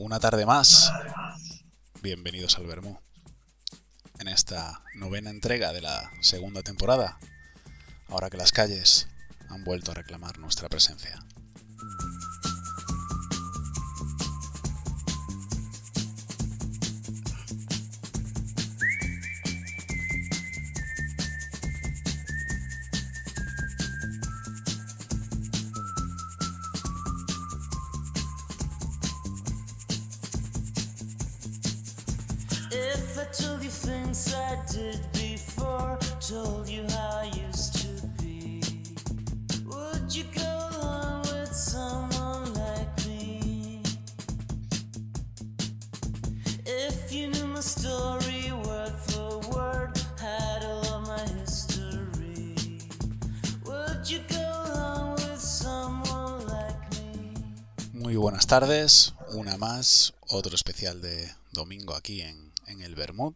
Una tarde más. Bienvenidos al Bermú. En esta novena entrega de la segunda temporada, ahora que las calles han vuelto a reclamar nuestra presencia. Tardes, una más, otro especial de domingo aquí en, el Bermud.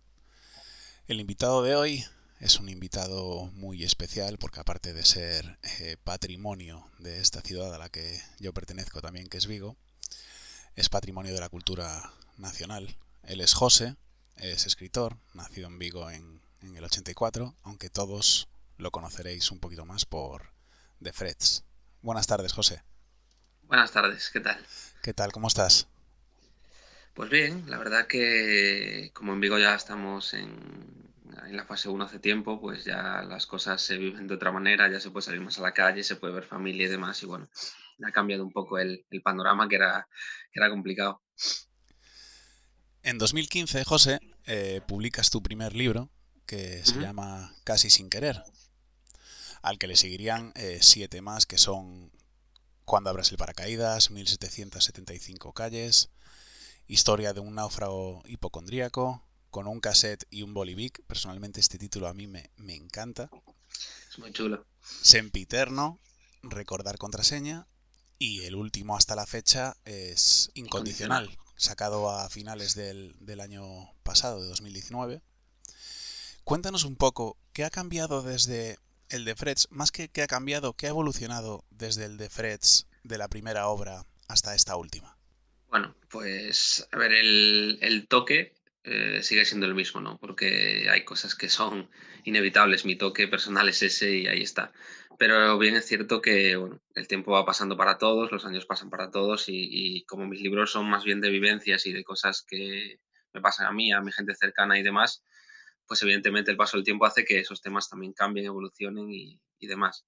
El invitado de hoy es un invitado muy especial porque aparte de ser eh, patrimonio de esta ciudad a la que yo pertenezco también, que es Vigo, es patrimonio de la cultura nacional. Él es José, es escritor, nacido en Vigo en, en el 84, aunque todos lo conoceréis un poquito más por The Freds. Buenas tardes, José. Buenas tardes, ¿qué tal? ¿Qué tal? ¿Cómo estás? Pues bien, la verdad que como en Vigo ya estamos en, la fase 1 hace tiempo, pues ya las cosas se viven de otra manera, ya se puede salir más a la calle, se puede ver familia y demás, y bueno, ha cambiado un poco el, panorama que era, era complicado. En 2015, José, eh, publicas tu primer libro, que se llama Casi sin querer, al que le seguirían eh, siete más, que son cuando abras el paracaídas, 1775 calles, historia de un náufrago hipocondríaco, con un cassette y un bolivic. Personalmente este título a mí me, encanta. Es muy chulo. Sempiterno, recordar contraseña. Y el último hasta la fecha es Incondicional, sacado a finales del, del año pasado, de 2019. Cuéntanos un poco, ¿qué ha cambiado desde el de Freds, más que que ha cambiado, ¿qué ha evolucionado desde el de Freds de la primera obra hasta esta última? Bueno, pues a ver, el, toque eh, sigue siendo el mismo, ¿no? Porque hay cosas que son inevitables. Mi toque personal es ese y ahí está. Pero bien es cierto que bueno, el tiempo va pasando para todos, los años pasan para todos y, como mis libros son más bien de vivencias y de cosas que me pasan a mí, a mi gente cercana y demás, pues evidentemente el paso del tiempo hace que esos temas también cambien, evolucionen y, demás.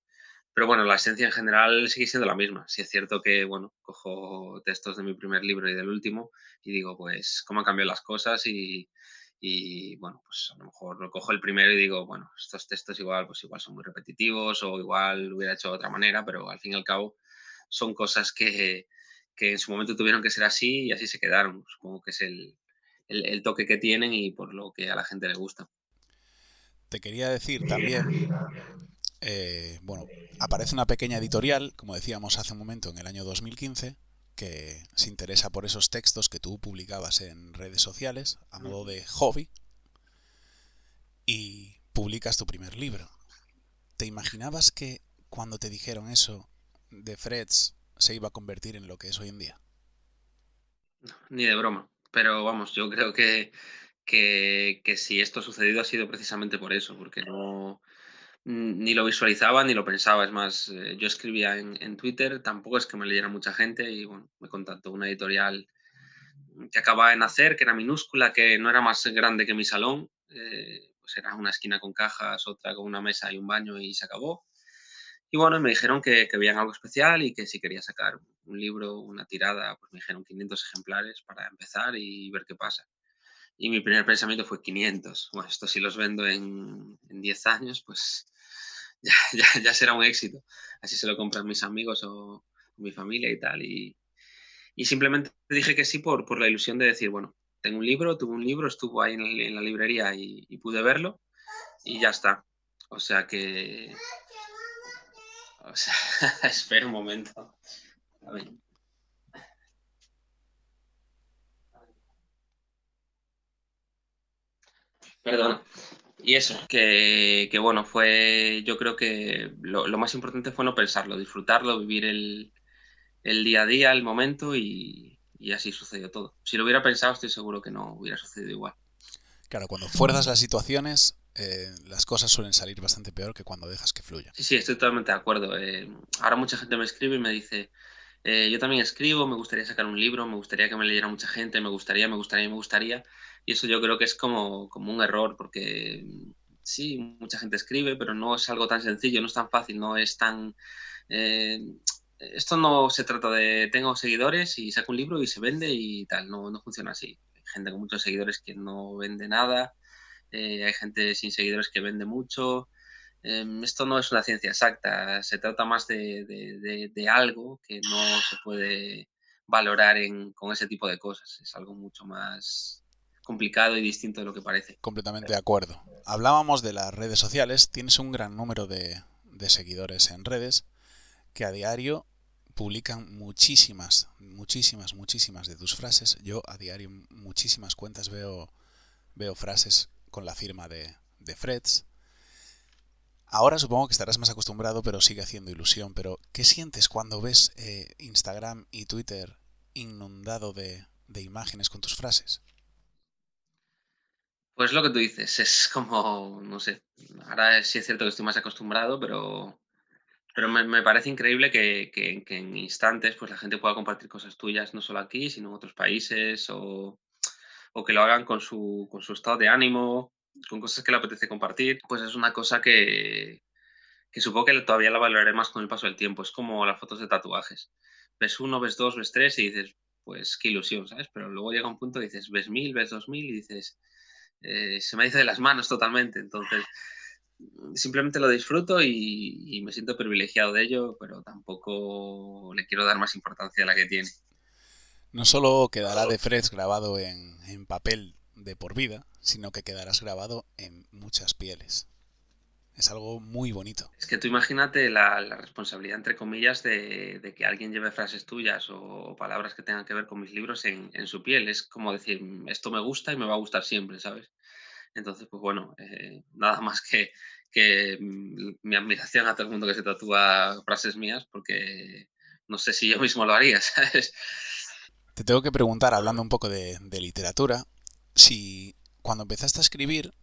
Pero bueno, la esencia en general sigue siendo la misma. Si es cierto que, bueno, cojo textos de mi primer libro y del último y digo, pues, cómo han cambiado las cosas y, bueno, pues a lo mejor cojo el primero y digo, bueno, estos textos igual, pues igual son muy repetitivos o igual lo hubiera hecho de otra manera, pero al fin y al cabo son cosas que, que en su momento tuvieron que ser así y así se quedaron. Supongo que es el, el, toque que tienen y por lo que a la gente le gusta. Te quería decir también, eh, bueno, aparece una pequeña editorial, como decíamos hace un momento, en el año 2015, que se interesa por esos textos que tú publicabas en redes sociales a modo de hobby y publicas tu primer libro. ¿Te imaginabas que cuando te dijeron eso de Freds se iba a convertir en lo que es hoy en día? ni de broma. Pero vamos, yo creo que, que, si esto ha sucedido ha sido precisamente por eso, porque no ni lo visualizaba ni lo pensaba. Es más, eh, yo escribía en, Twitter, tampoco es que me leyera mucha gente y bueno, me contactó una editorial que acababa de nacer, que era minúscula, que no era más grande que mi salón, eh, pues era una esquina con cajas, otra con una mesa y un baño y se acabó. Y bueno, me dijeron que, que algo especial y que si quería sacar un libro, una tirada, pues me dijeron 500 ejemplares para empezar y ver qué pasa. Y mi primer pensamiento fue 500. Bueno, esto si los vendo en, en 10 años, pues ya, ya, ya, será un éxito. Así se lo compran mis amigos o mi familia y tal. Y, y simplemente dije que sí por, por, la ilusión de decir, bueno, tengo un libro, tuve un libro, estuvo ahí en, la librería y, y pude verlo y ya está. O sea que o sea, espera un momento. A ver. Perdón. Y eso, que, bueno, fue, yo creo que lo, más importante fue no pensarlo, disfrutarlo, vivir el, día a día, el momento y, y así sucedió todo. Si lo hubiera pensado, estoy seguro que no hubiera sucedido igual. Claro, cuando fuerzas las situaciones, eh, las cosas suelen salir bastante peor que cuando dejas que fluya. Sí, sí, estoy totalmente de acuerdo. Eh, ahora mucha gente me escribe y me dice, eh, yo también escribo, me gustaría sacar un libro, me gustaría que me leyera mucha gente, me gustaría, me gustaría, me gustaría. Y eso yo creo que es como, como un error, porque sí, mucha gente escribe, pero no es algo tan sencillo, no es tan fácil, no es tan... esto no se trata de tengo seguidores y saco un libro y se vende y tal, no, no funciona así gente con muchos seguidores que no vende nada, eh, hay gente sin seguidores que vende mucho. Em, esto no es una ciencia exacta, se trata más de, algo que no se puede valorar con ese tipo de cosas. Es algo mucho más complicado y distinto de lo que parece. Completamente de acuerdo. Hablábamos de las redes sociales, tienes un gran número de seguidores en redes que a diario publican muchísimas, muchísimas, muchísimas de tus frases. Yo a diario muchísimas cuentas veo, veo frases con la firma de, de Freds. Ahora supongo que estarás más acostumbrado, pero sigue haciendo ilusión. Pero, ¿qué sientes cuando ves eh, Instagram y Twitter inundado de, imágenes con tus frases? Pues lo que tú dices, es como, no sé, ahora sí es cierto que estoy más acostumbrado, pero pero me, parece increíble que, en instantes pues la gente pueda compartir cosas tuyas, no solo aquí, sino en otros países, o, que lo hagan con su, con su estado de ánimo, con cosas que le apetece compartir. Pues es una cosa que, que supongo que todavía la valoraré más con el paso del tiempo. Es como las fotos de tatuajes. Ves uno, ves dos, ves tres y dices, pues qué ilusión, ¿sabes? Pero luego llega un punto y dices, ves mil, ves dos mil y dices, eh, se me dice de las manos totalmente. Entonces, simplemente lo disfruto y, me siento privilegiado de ello, pero tampoco le quiero dar más importancia a la que tiene. No solo quedará de Freds grabado en, papel de por vida, sino que quedarás grabado en muchas pieles. Es algo muy bonito. Es que tú imagínate la, responsabilidad, entre comillas, de, que alguien lleve frases tuyas o palabras que tengan que ver con mis libros en, su piel. Es como decir, esto me gusta y me va a gustar siempre, ¿sabes? Entonces, pues bueno, eh, nada más que, que mm, mi admiración a todo el mundo que se tatúa frases mías, porque no sé si yo mismo lo haría, ¿sabes? Te tengo que preguntar, hablando un poco de, literatura, si cuando empezaste a escribir,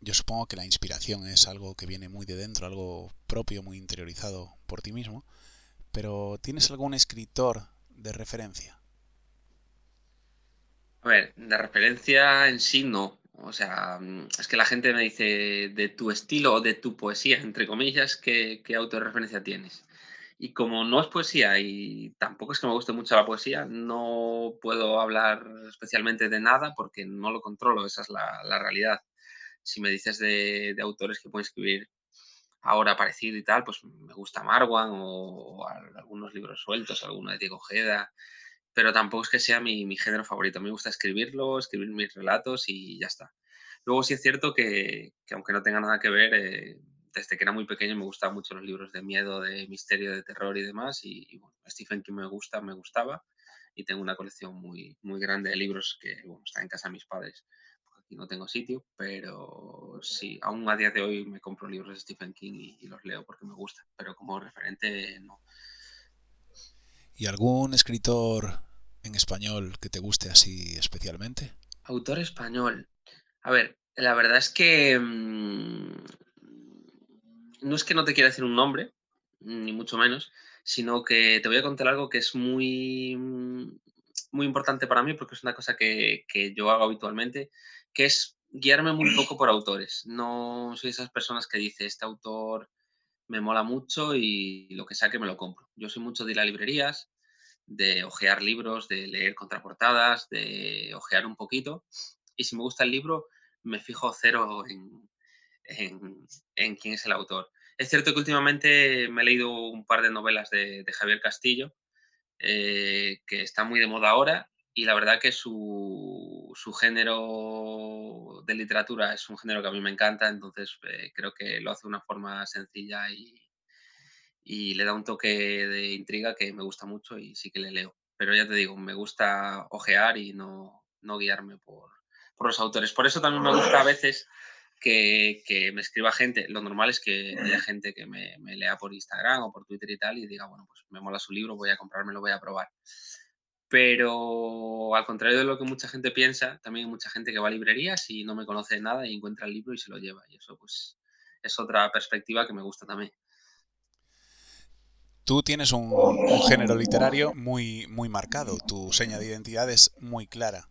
yo supongo que la inspiración es algo que viene muy de dentro, algo propio, muy interiorizado por ti mismo, pero ¿tienes algún escritor de referencia? A ver, de referencia en sí no. O sea, mm, es que la gente me dice de tu estilo o de tu poesía, entre comillas, ¿qué, qué autorreferencia tienes? Y como no es poesía y tampoco es que me guste mucho la poesía, no puedo hablar especialmente de nada porque no lo controlo, esa es la, la realidad. Si me dices de, de, autores que pueden escribir ahora parecido y tal, pues me gusta Marwan o, algunos libros sueltos, alguno de Diego Ojeda, pero tampoco es que sea mi, género favorito. Me gusta escribirlo, escribir mis relatos y ya está. Luego sí es cierto que, aunque no tenga nada que ver, eh, desde que era muy pequeño me gustaban mucho los libros de miedo, de misterio, de terror y demás. Y, bueno, Stephen King me gusta, me gustaba. Y tengo una colección muy, muy grande de libros que bueno, está en casa de mis padres. Aquí no tengo sitio, pero sí, aún a día de hoy me compro libros de Stephen King y, y los leo porque me gustan. Pero como referente, no. ¿Y algún escritor en español que te guste así especialmente? Autor español. A ver, la verdad es que mm, no es que no te quiera decir un nombre, ni mucho menos, sino que te voy a contar algo que es muy, muy importante para mí porque es una cosa que, que yo hago habitualmente, que es guiarme muy poco por autores. No soy esas personas que dice, este autor me mola mucho y lo que saque me lo compro. Yo soy mucho de ir a librerías, de ojear libros, de leer contraportadas, de ojear un poquito. Y si me gusta el libro, me fijo cero en, en, quién es el autor. Es cierto que últimamente me he leído un par de novelas de, Javier Castillo, eh, que está muy de moda ahora, y la verdad que su, su, género de literatura es un género que a mí me encanta, entonces eh, creo que lo hace de una forma sencilla y, y le da un toque de intriga que me gusta mucho y sí que le leo. Pero ya te digo, me gusta ojear y no, no guiarme por, por, los autores. Por eso también me gusta a veces que, me escriba gente. Lo normal es que haya gente que me, lea por Instagram o por Twitter y tal y diga, bueno, pues me mola su libro, voy a comprármelo, voy a probar. Pero al contrario de lo que mucha gente piensa, también hay mucha gente que va a librerías y no me conoce nada y encuentra el libro y se lo lleva. Y eso pues es otra perspectiva que me gusta también. Tú tienes un, género literario muy, muy marcado, tu seña de identidad es muy clara.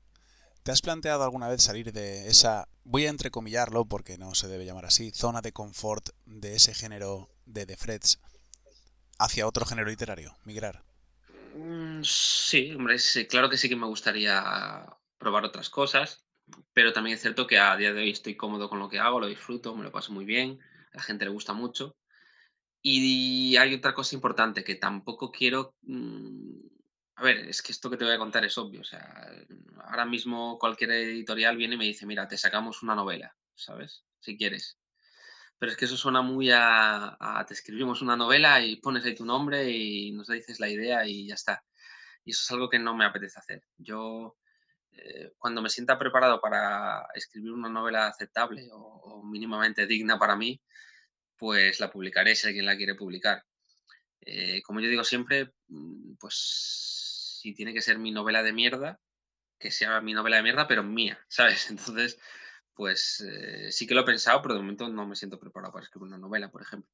¿Te has planteado alguna vez salir de esa, voy a entrecomillarlo porque no se debe llamar así, zona de confort de ese género de The Freds hacia otro género literario, migrar? Mm, sí, hombre, claro que sí que me gustaría probar otras cosas, pero también es cierto que a día de hoy estoy cómodo con lo que hago, lo disfruto, me lo paso muy bien, a la gente le gusta mucho. Y hay otra cosa importante que tampoco quiero mm, a ver, es que esto que te voy a contar es obvio. O sea, ahora mismo cualquier editorial viene y me dice, mira, te sacamos una novela, ¿sabes? Si quieres. Pero es que eso suena muy a, te escribimos una novela y pones ahí tu nombre y nos dices la idea y ya está. Y eso es algo que no me apetece hacer. Yo, eh, cuando me sienta preparado para escribir una novela aceptable o, mínimamente digna para mí, pues la publicaré si alguien la quiere publicar. Eh, como yo digo siempre, mm, pues si tiene que ser mi novela de mierda, que sea mi novela de mierda, pero mía, ¿sabes? Entonces, pues eh, sí que lo he pensado, pero de momento no me siento preparado para escribir una novela, por ejemplo.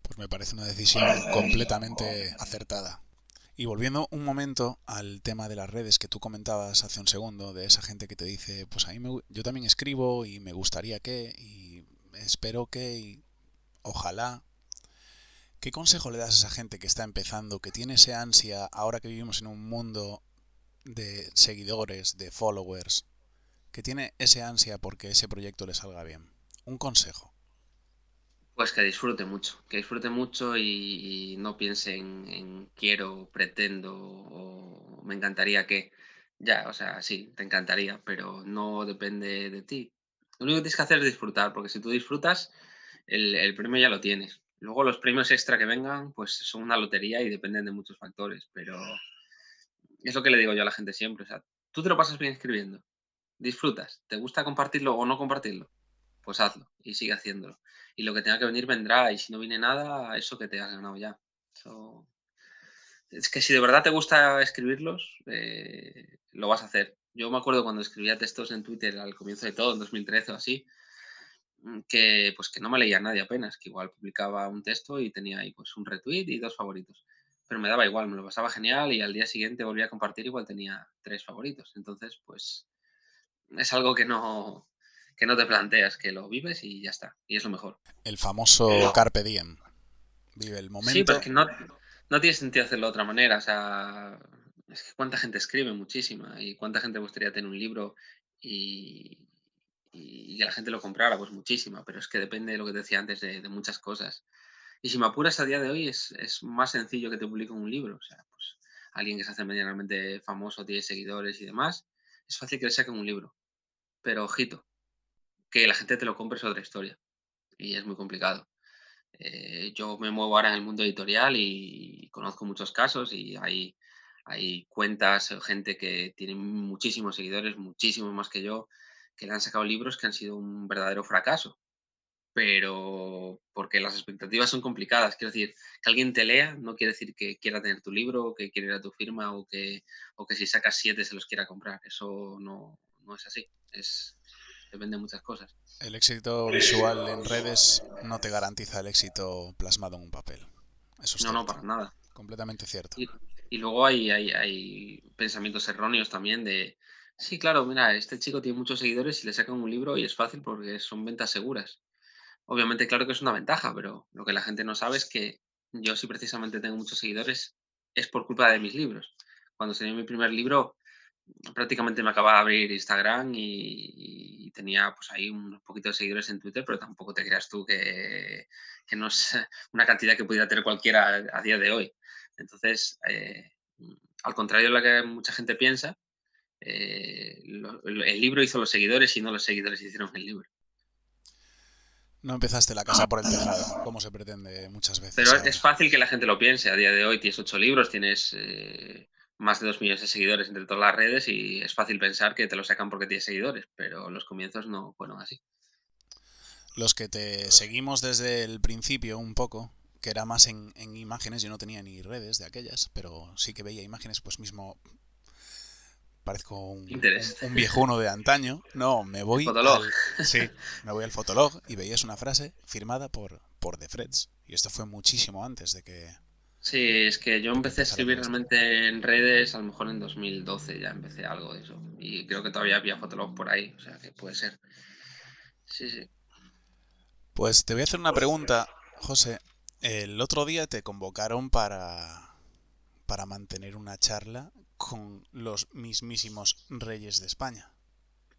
Pues me parece una decisión completamente acertada. Y volviendo un momento al tema de las redes que tú comentabas hace un segundo, de esa gente que te dice, pues a mí me, yo también escribo y me gustaría que, y espero que, y ojalá, ¿Qué consejo le das a esa gente que está empezando, que tiene esa ansia, ahora que vivimos en un mundo de seguidores, de followers, que tiene ese ansia porque ese proyecto le salga bien? Un consejo. Pues que disfrute mucho, que disfrute mucho y, no piense en, quiero, pretendo o me encantaría que. Ya, o sea, sí, te encantaría, pero no depende de ti. Lo único que tienes que hacer es disfrutar, porque si tú disfrutas, el premio ya lo tienes. Luego los premios extra que vengan, pues son una lotería y dependen de muchos factores, pero es lo que le digo yo a la gente siempre. O sea, tú te lo pasas bien escribiendo, disfrutas, ¿te gusta compartirlo o no compartirlo? Pues hazlo y sigue haciéndolo. Y lo que tenga que venir vendrá y si no viene nada, eso que te has ganado ya. Es que si de verdad te gusta escribirlos, eh, lo vas a hacer. Yo me acuerdo cuando escribía textos en Twitter al comienzo de todo, en 2013 o así, que pues que no me leía nadie apenas, que igual publicaba un texto y tenía ahí pues un retweet y dos favoritos. Pero me daba igual, me lo pasaba genial y al día siguiente volvía a compartir igual tenía tres favoritos. Entonces, pues es algo que no, que no te planteas, que lo vives y ya está. Y es lo mejor. El famoso Carpe Diem. Vive el momento. Sí, pero es que no, no tiene sentido hacerlo de otra manera. O sea, es que cuánta gente escribe muchísima y cuánta gente gustaría tener un libro y, y que la gente lo comprara, pues muchísima, pero es que depende de lo que te decía antes de, muchas cosas. Y si me apuras a día de hoy es, más sencillo que te publique un libro, o sea, pues alguien que se hace medianamente famoso, tiene seguidores y demás, es fácil que le saquen un libro. Pero ojito, que la gente te lo compre es otra historia y es muy complicado. Eh, yo me muevo ahora en el mundo editorial y conozco muchos casos y hay, hay cuentas, gente que tiene muchísimos seguidores, muchísimos más que yo, que le han sacado libros que han sido un verdadero fracaso. Pero porque las expectativas son complicadas. Quiero decir, que alguien te lea no quiere decir que quiera tener tu libro, o que quiera ir a tu firma o que, o que si sacas siete se los quiera comprar. Eso no, no es así. Es, depende de muchas cosas. El éxito visual en redes no te garantiza el éxito plasmado en un papel. Eso es no, no, para nada. Completamente cierto. Y, y luego hay, hay, hay, pensamientos erróneos también de, Sí, claro, mira, este chico tiene muchos seguidores y le sacan un libro y es fácil porque son ventas seguras. Obviamente, claro que es una ventaja, pero lo que la gente no sabe es que yo si precisamente tengo muchos seguidores es por culpa de mis libros. Cuando salió mi primer libro, prácticamente me acababa de abrir Instagram y, tenía pues ahí un poquito de seguidores en Twitter, pero tampoco te creas tú que, no es una cantidad que pudiera tener cualquiera a, día de hoy. Entonces, eh, al contrario de lo que mucha gente piensa, eh, el libro hizo los seguidores y no los seguidores hicieron el libro. No empezaste la casa por el tejado, como se pretende muchas veces. Pero es fácil que la gente lo piense. A día de hoy tienes ocho libros, tienes eh, más de dos millones de seguidores entre todas las redes y es fácil pensar que te lo sacan porque tienes seguidores, pero los comienzos no fueron así. Los que te seguimos desde el principio un poco, que era más en, imágenes, yo no tenía ni redes de aquellas, pero sí que veía imágenes, pues mismo parezco un, un, viejuno de antaño. No, me voy al, sí, me voy al Fotolog y veías una frase firmada por, por The Freds. Y esto fue muchísimo antes de que... Sí, es que yo empecé a escribir realmente en redes, a lo mejor en 2012 ya empecé algo de eso. Y creo que todavía había Fotolog por ahí, o sea que puede ser. Sí, sí. Pues te voy a hacer una pregunta, José. El otro día te convocaron para, para mantener una charla con los mismísimos reyes de España.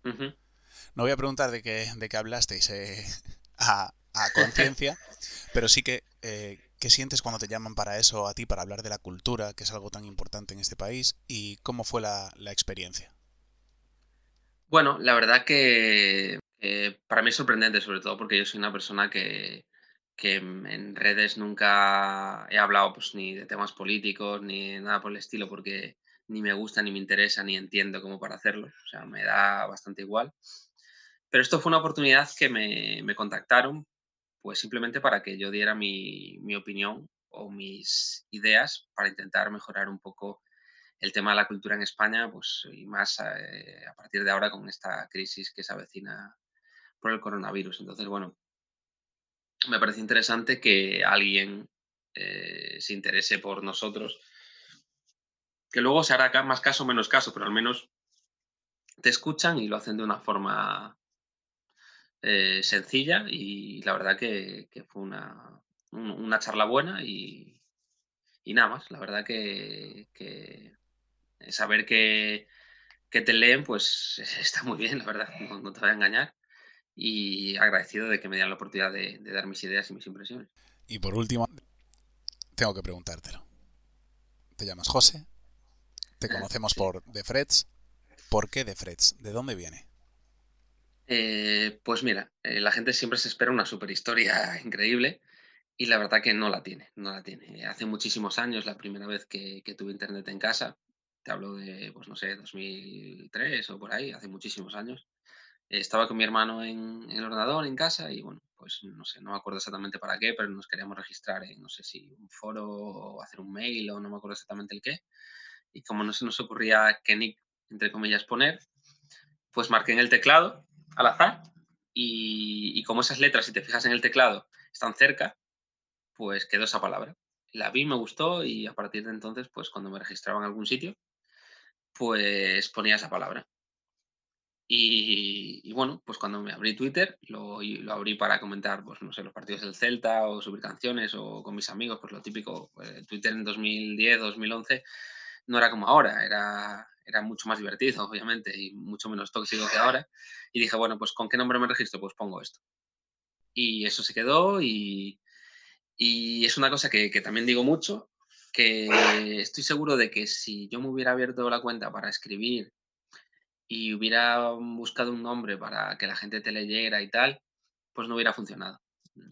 No voy a preguntar de qué, de qué hablasteis eh, a, a conciencia, pero sí que eh, qué sientes cuando te llaman para eso a ti, para hablar de la cultura, que es algo tan importante en este país, y cómo fue la, la experiencia. Bueno, la verdad que eh, para mí es sorprendente, sobre todo porque yo soy una persona que, que en redes nunca he hablado pues, ni de temas políticos ni nada por el estilo, porque ni me gusta, ni me interesa, ni entiendo cómo para hacerlo. O sea, me da bastante igual. Pero esto fue una oportunidad que me, me contactaron, pues simplemente para que yo diera mi, mi, opinión o mis ideas para intentar mejorar un poco el tema de la cultura en España, pues y más eh, a partir de ahora con esta crisis que se avecina por el coronavirus. Entonces, bueno, me parece interesante que alguien eh, se interese por nosotros, que luego se hará más caso o menos caso, pero al menos te escuchan y lo hacen de una forma eh, sencilla y la verdad que, fue una, charla buena y, nada más. La verdad que, saber que, que, te leen, pues está muy bien, la verdad, no te voy a engañar y agradecido de que me dieran la oportunidad de, dar mis ideas y mis impresiones. Y por último, tengo que preguntártelo. Te llamas José, te conocemos por The Freds. ¿Por qué The Freds? ¿De dónde viene? Eh, pues mira, eh, la gente siempre se espera una super historia increíble y la verdad que no la tiene, no la tiene. Hace muchísimos años, la primera vez que, que tuve internet en casa, te hablo de, pues no sé, 2003 o por ahí, hace muchísimos años, estaba con mi hermano en, el ordenador en casa y bueno, pues no sé, no me acuerdo exactamente para qué, pero nos queríamos registrar en, no sé si un foro o hacer un mail o no me acuerdo exactamente el qué. Y como no se nos ocurría qué nick, entre comillas, poner, pues marqué en el teclado al azar y, y como esas letras, si te fijas en el teclado, están cerca, pues quedó esa palabra. La vi, me gustó y a partir de entonces, pues cuando me registraba en algún sitio, pues ponía esa palabra. Y, bueno, pues cuando me abrí Twitter, lo, lo, abrí para comentar, pues no sé, los partidos del Celta o subir canciones o con mis amigos, pues lo típico. Pues, Twitter en 2010, 2011 no era como ahora, era, era mucho más divertido, obviamente, y mucho menos tóxico que ahora. Y dije, bueno, pues ¿con qué nombre me registro? Pues pongo esto. Y eso se quedó y, y es una cosa que, que también digo mucho, que estoy seguro de que si yo me hubiera abierto la cuenta para escribir y hubiera buscado un nombre para que la gente te leyera y tal, pues no hubiera funcionado.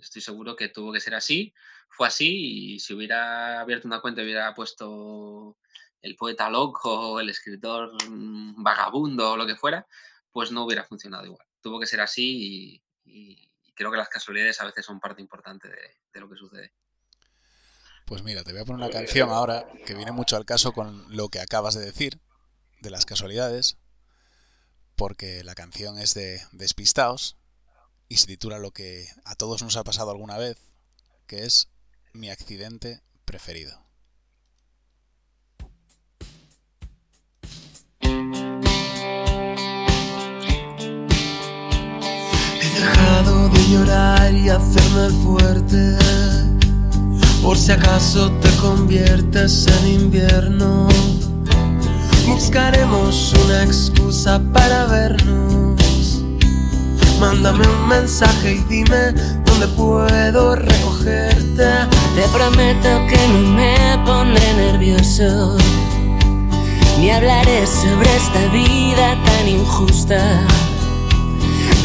Estoy seguro que tuvo que ser así, fue así y si hubiera abierto una cuenta y hubiera puesto el poeta loco, el escritor mm, vagabundo o lo que fuera, pues no hubiera funcionado igual. Tuvo que ser así y, creo que las casualidades a veces son parte importante de, de lo que sucede. Pues mira, te voy a poner una canción ahora que viene mucho al caso con lo que acabas de decir, de las casualidades, porque la canción es de Despistaos y se titula lo que a todos nos ha pasado alguna vez, que es mi accidente preferido. Llorar y hacerme fuerte, por si acaso te conviertes en invierno Buscaremos una excusa para vernos. Mándame un mensaje y dime dónde puedo recogerte. Te prometo que no me pondré nervioso. Ni hablaré sobre esta vida tan injusta.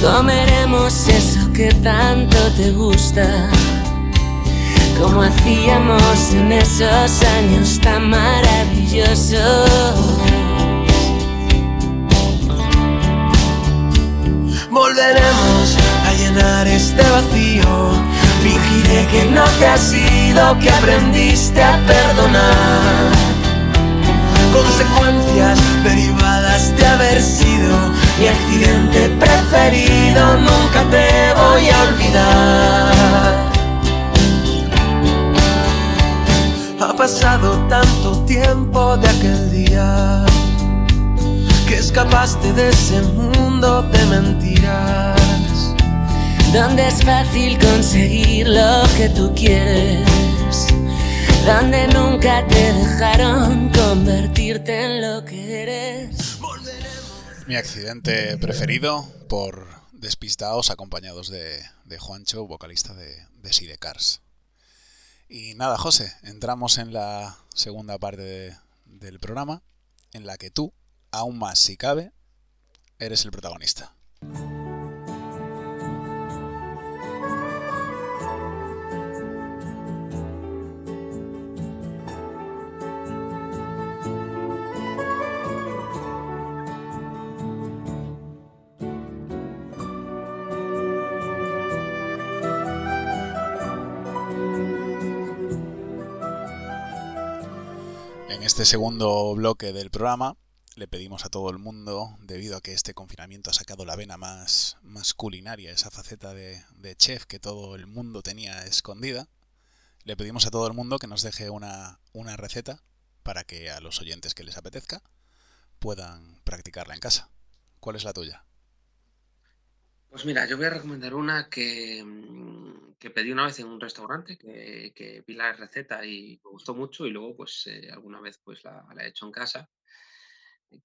Comeremos eso que tanto te gusta como hacíamos en esos años tan maravillosos. Volveremos a llenar este vacío Fingiré que no te has ido, que aprendiste a perdonar. Consecuencias derivadas de haber sido mi accidente preferido, nunca te voy a olvidar. Ha pasado tanto tiempo de aquel día que escapaste de ese mundo de mentiras. Donde es fácil conseguir lo que tú quieres. Donde nunca te dejaron convertirte en lo que eres. Mi accidente preferido por despistados acompañados de, Juancho, vocalista de, de Sidecars. Y nada, José, entramos en la segunda parte de- del programa en la que tú, aún más si cabe, eres el protagonista. Este segundo bloque del programa le pedimos a todo el mundo, debido a que este confinamiento ha sacado la vena más, más culinaria, esa faceta de, de chef que todo el mundo tenía escondida, le pedimos a todo el mundo que nos deje una, una receta para que a los oyentes que les apetezca puedan practicarla en casa. ¿Cuál es la tuya? Pues mira, yo voy a recomendar una que, que pedí una vez en un restaurante, que, que vi la receta y me gustó mucho y luego pues eh, alguna vez pues la, la he hecho en casa.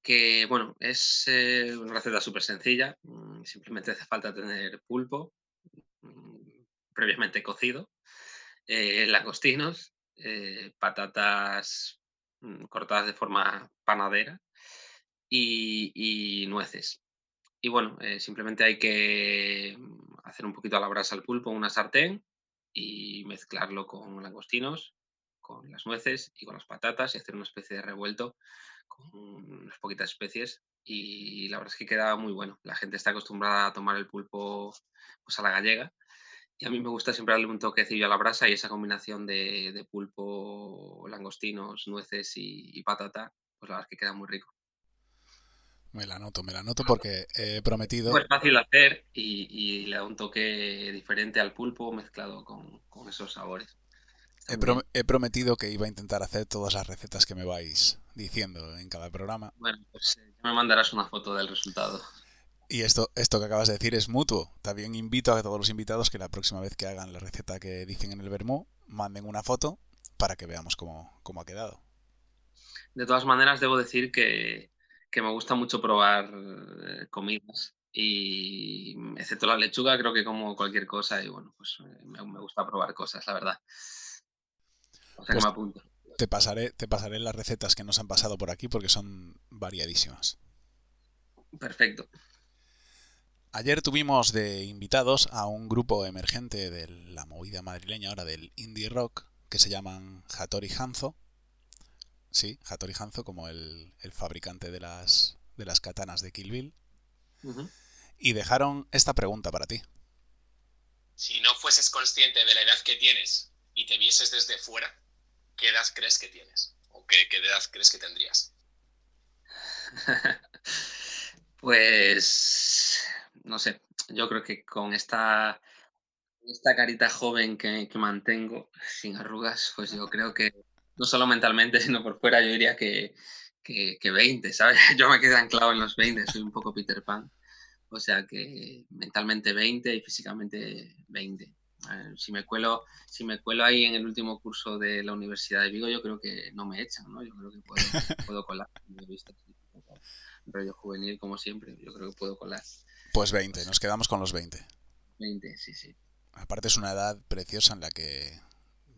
Que bueno, es eh, una receta súper sencilla, mm, simplemente hace falta tener pulpo mm, previamente cocido, eh, langostinos, eh, patatas mm, cortadas de forma panadera y, y nueces. Y bueno, eh, simplemente hay que hacer un poquito a la brasa el pulpo en una sartén y mezclarlo con langostinos, con las nueces y con las patatas y hacer una especie de revuelto con unas poquitas especies y la verdad es que queda muy bueno. La gente está acostumbrada a tomar el pulpo pues a la gallega y a mí me gusta siempre darle un toquecillo a la brasa y esa combinación de, pulpo, langostinos, nueces y, y patata, pues la verdad es que queda muy rico. Me la anoto, me la anoto porque he prometido... Es fácil hacer y, y le da un toque diferente al pulpo mezclado con, con esos sabores. He, prometido que iba a intentar hacer todas las recetas que me vais diciendo en cada programa. Bueno, pues eh, ya me mandarás una foto del resultado. Y esto, esto que acabas de decir es mutuo. También invito a todos los invitados que la próxima vez que hagan la receta que dicen en el Bermú, manden una foto para que veamos cómo, cómo ha quedado. De todas maneras, debo decir que, que me gusta mucho probar eh, comidas y excepto la lechuga, creo que como cualquier cosa y bueno, pues eh, me, me gusta probar cosas, la verdad. O sea Pues- que me apunto. Te pasaré, te pasaré las recetas que nos han pasado por aquí porque son variadísimas. Perfecto. Ayer tuvimos de invitados a un grupo emergente de la movida madrileña ahora del indie rock que se llaman Hattori Hanzo. Sí, Hattori Hanzo como el, el fabricante de las, de las katanas de Kill Bill. Y dejaron esta pregunta para ti. Si no fueses consciente de la edad que tienes y te vieses desde fuera, ¿qué edad crees que tienes? ¿O qué, qué edad crees que tendrías? Pues no sé, yo creo que con esta, esta carita joven que, que mantengo, sin arrugas, pues yo creo que no solo mentalmente, sino por fuera, yo diría que, que, que 20, ¿sabes? Yo me quedé anclado en los 20, soy un poco Peter Pan. O sea que mentalmente 20 y físicamente 20. Eh, Si me cuelo, si me cuelo ahí en el último curso de la Universidad de Vigo, yo creo que no me echan, ¿no? Yo creo que puedo, puedo colar. Me he visto rollo juvenil como siempre, yo creo que puedo colar. Pues 20, nos quedamos con los 20. 20, sí, sí. Aparte es una edad preciosa en la que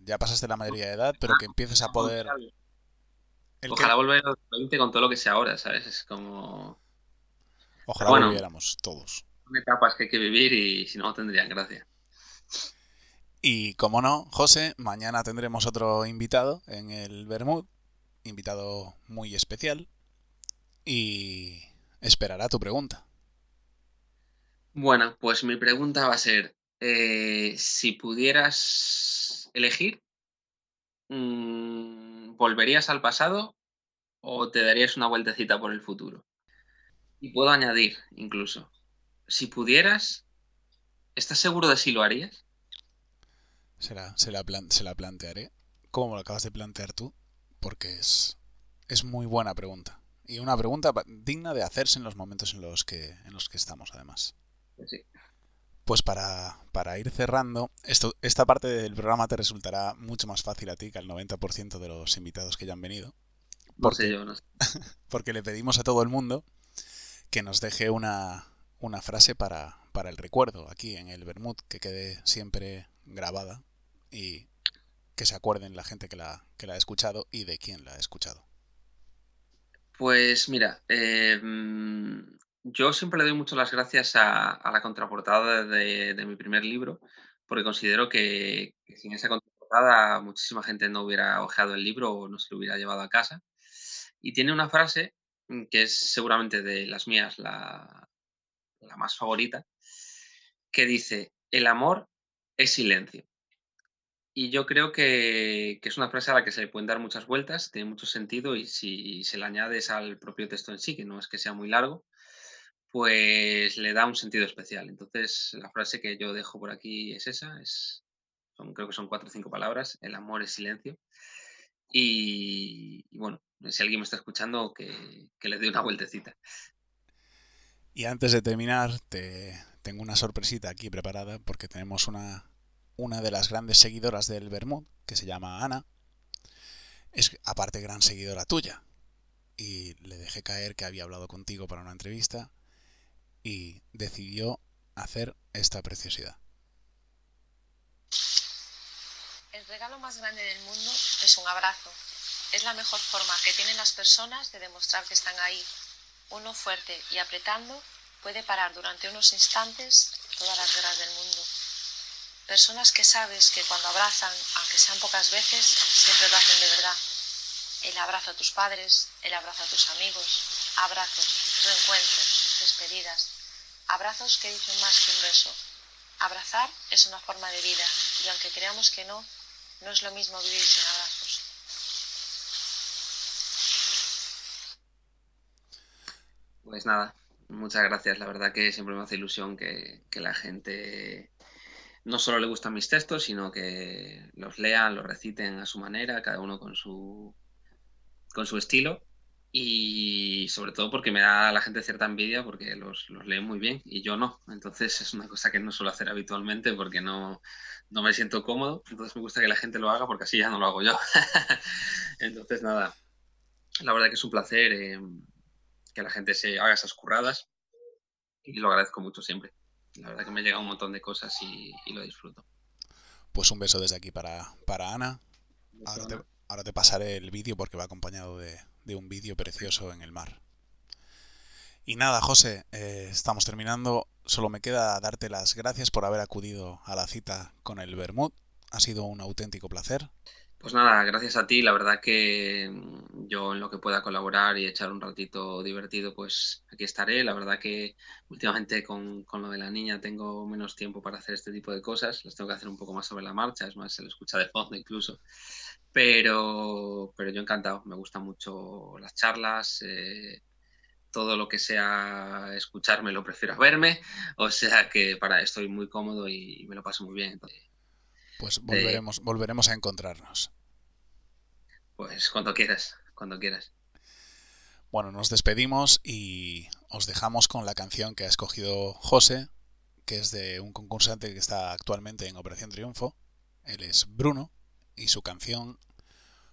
ya pasaste la mayoría de edad, pero que empieces a poder... el que- Ojalá volver a los 20 con todo lo que sea ahora, ¿sabes? Es como Ojalá bueno. volviéramos todos. son etapas que hay que vivir y si no, no tendrían gracia. Y como no, José, mañana tendremos otro invitado en el Bermud, invitado muy especial, y esperará tu pregunta. Bueno, pues mi pregunta va a ser, eh, si pudieras elegir, mm, ¿volverías al pasado o te darías una vueltecita por el futuro? Y puedo añadir incluso, si pudieras, ¿estás seguro de si lo harías? Se la, se la, se la plantearé, como lo acabas de plantear tú, porque es, es muy buena pregunta. Y una pregunta digna de hacerse en los momentos en los que, en los que estamos, además. Pues sí. Pues para, para, ir cerrando, esto, esta parte del programa te resultará mucho más fácil a ti que al 90% de los invitados que ya han venido. Porque, no sé yo, no sé. porque le pedimos a todo el mundo que nos deje una, una frase para, para el recuerdo aquí en el Bermud, que quede siempre grabada y que se acuerden la gente que la, que la ha escuchado y de quién la ha escuchado. Pues mira, eh, yo siempre le doy mucho las gracias a, la contraportada de, mi primer libro, porque considero que, sin esa contraportada muchísima gente no hubiera hojeado el libro o no se lo hubiera llevado a casa. Y tiene una frase mm, que es seguramente de las mías la, la más favorita, que dice, el amor es silencio. Y yo creo que, es una frase a la que se le pueden dar muchas vueltas, tiene mucho sentido y si se le añades al propio texto en sí, que no es que sea muy largo, pues le da un sentido especial. Entonces, la frase que yo dejo por aquí es esa, es, creo que son cuatro o cinco palabras, el amor es silencio. Y, bueno, si alguien me está escuchando, que, que le dé una vueltecita. Y antes de terminar, te tengo una sorpresita aquí preparada porque tenemos una, una de las grandes seguidoras del Bermud, que se llama Ana, es aparte gran seguidora tuya. Y le dejé caer que había hablado contigo para una entrevista y decidió hacer esta preciosidad. El regalo más grande del mundo es un abrazo. Es la mejor forma que tienen las personas de demostrar que están ahí. Uno fuerte y apretando puede parar durante unos instantes todas las guerras del mundo. Personas que sabes que cuando abrazan, aunque sean pocas veces, siempre lo hacen de verdad. El abrazo a tus padres, el abrazo a tus amigos, abrazos, reencuentros, despedidas, abrazos que dicen más que un beso. Abrazar es una forma de vida y aunque creamos que no, no es lo mismo vivir sin abrazos. Pues nada, muchas gracias. La verdad que siempre me hace ilusión que, la gente no solo le gustan mis textos, sino que los lean, los reciten a su manera, cada uno con su, con su estilo. Y sobre todo porque me da a la gente cierta envidia porque los, los leen muy bien y yo no. Entonces es una cosa que no suelo hacer habitualmente porque no, no me siento cómodo. Entonces me gusta que la gente lo haga porque así ya no lo hago yo. Entonces nada, la verdad que es un placer eh, que la gente se haga esas curradas y lo agradezco mucho siempre. La verdad que me llega un montón de cosas y, lo disfruto. Pues un beso desde aquí para, para Ana. Ahora te, pasaré el vídeo porque va acompañado de, un vídeo precioso en el mar. Y nada, José, eh, estamos terminando. Solo me queda darte las gracias por haber acudido a la cita con el Bermud. Ha sido un auténtico placer. Pues nada, gracias a ti. La verdad que mm, yo en lo que pueda colaborar y echar un ratito divertido, pues aquí estaré. La verdad que últimamente con, con, lo de la niña tengo menos tiempo para hacer este tipo de cosas. Las tengo que hacer un poco más sobre la marcha, es más, se lo escucha de fondo incluso. Pero, pero yo encantado, me gustan mucho las charlas. Eh, todo lo que sea escucharme lo prefiero verme, o sea que para estoy muy cómodo y, me lo paso muy bien. Pues volveremos, volveremos a encontrarnos. Pues cuando quieras, cuando quieras. Bueno, nos despedimos y os dejamos con la canción que ha escogido José, que es de un concursante que está actualmente en Operación Triunfo. Él es Bruno y su canción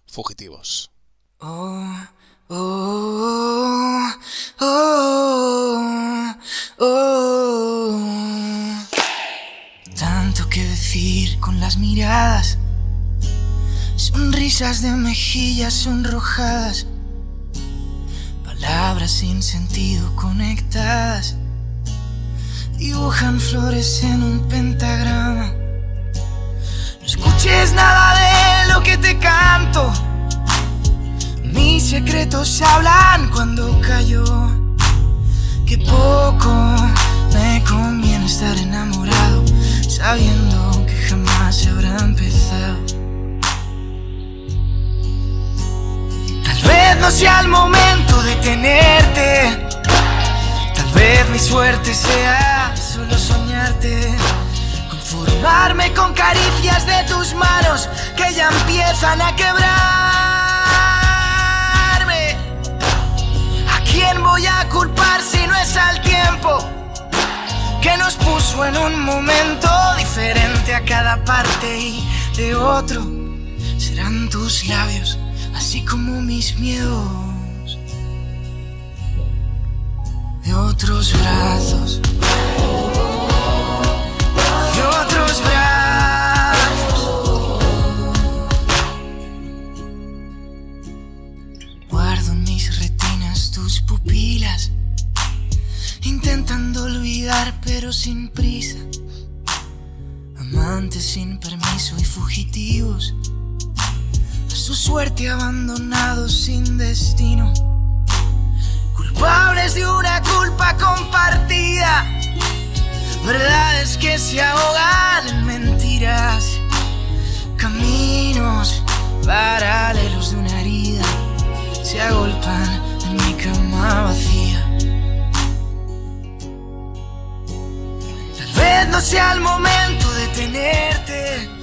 Fugitivos. Oh, oh, oh, Tanto que decir con las miradas, sonrisas de mejillas sonrojadas, palabras sin sentido conectadas, dibujan flores en un pentagrama. No escuches nada de lo que te canto, mis secretos hablan cuando callo, que poco me conviene estar enamorado sabiendo que jamás se habrá empezado. Tal vez no sea el momento de tenerte. Tal vez mi suerte sea solo soñarte. Conformarme con caricias de tus manos que ya empiezan a quebrarme. ¿A quién voy a culpar si no es al tiempo? Que nos puso en un momento diferente a cada parte y de otro. Serán tus labios, así como mis miedos, de otros brazos, pero sin prisa. Amantes sin permiso y fugitivos, a su suerte abandonados sin destino. Culpables de una culpa compartida, verdades que se ahogan en mentiras. Caminos paralelos de una herida se agolpan en mi cama vacía. no sea el momento de tenerte.